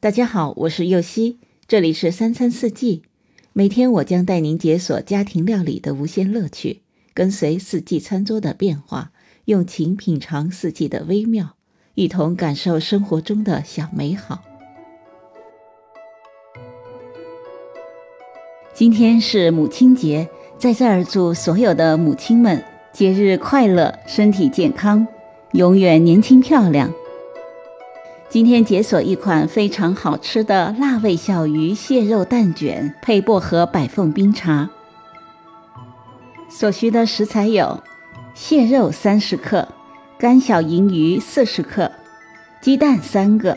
大家好，我是右希，这里是三餐四季。每天我将带您解锁家庭料理的无限乐趣，跟随四季餐桌的变化，用情品尝四季的微妙，一同感受生活中的小美好。今天是母亲节，在这儿祝所有的母亲们节日快乐，身体健康，永远年轻漂亮。今天解锁一款非常好吃的辣味小鱼蟹肉蛋卷，配薄荷百凤冰茶。所需的食材有：蟹肉三十克，干小银鱼四十克，鸡蛋三个，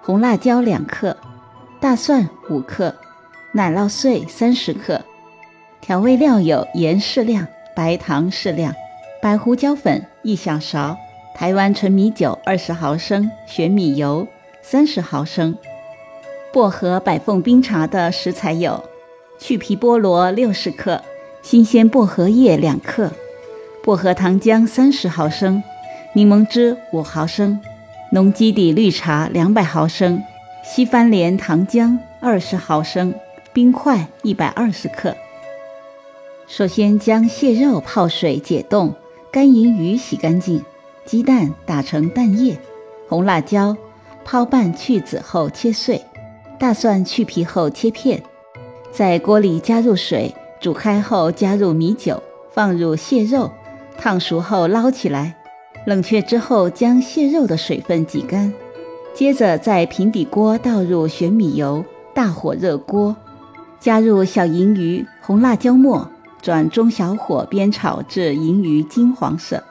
红辣椒两克，大蒜五克，奶酪碎三十克。调味料有盐适量，白糖适量，白胡椒粉一小勺。台湾纯米酒二十毫升，玄米油三十毫升。薄荷百凤冰茶的食材有：去皮菠萝六十克，新鲜薄荷叶两克，薄荷糖浆三十毫升，柠檬汁五毫升，浓基底绿茶两百毫升，西番莲糖浆二十毫升，冰块一百二十克。首先将蟹肉泡水解冻，干银鱼洗干净。鸡蛋打成蛋液，红辣椒泡拌去籽后切碎，大蒜去皮后切片，在锅里加入水，煮开后加入米酒，放入蟹肉，烫熟后捞起来，冷却之后将蟹肉的水分挤干，接着在平底锅倒入玄米油，大火热锅，加入小银鱼、红辣椒末，转中小火煸炒至银鱼金黄色。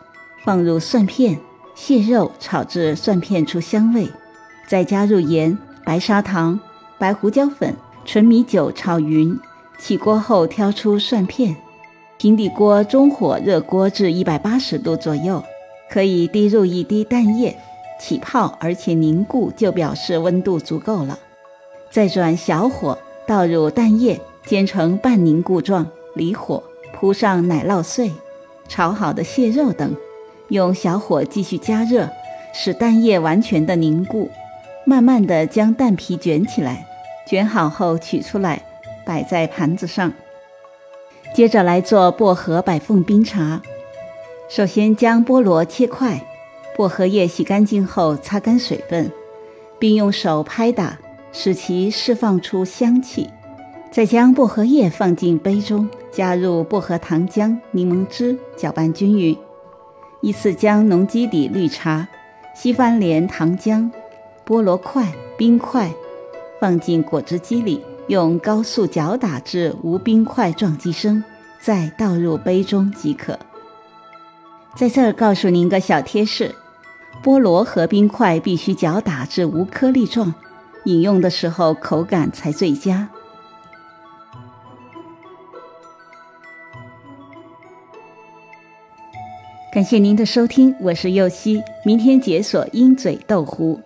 放入蒜片、蟹肉，炒至蒜片出香味，再加入盐、白砂糖、白胡椒粉、纯米酒炒匀。起锅后挑出蒜片，平底锅中火热锅至一百八十度左右，可以滴入一滴蛋液，起泡而且凝固就表示温度足够了。再转小火倒入蛋液，煎成半凝固状，离火铺上奶酪碎、炒好的蟹肉等。用小火继续加热，使蛋液完全的凝固。慢慢的将蛋皮卷起来，卷好后取出来，摆在盘子上。接着来做薄荷百凤冰茶。首先将菠萝切块，薄荷叶洗干净后擦干水分，并用手拍打，使其释放出香气。再将薄荷叶放进杯中，加入薄荷糖浆、柠檬汁，搅拌均匀。依次将浓基底绿茶、西番莲糖浆、菠萝块、冰块放进果汁机里，用高速搅打至无冰块撞击声，再倒入杯中即可。在这儿告诉您个小贴士：菠萝和冰块必须搅打至无颗粒状，饮用的时候口感才最佳。感谢您的收听，我是右希，明天解锁鹰嘴豆糊。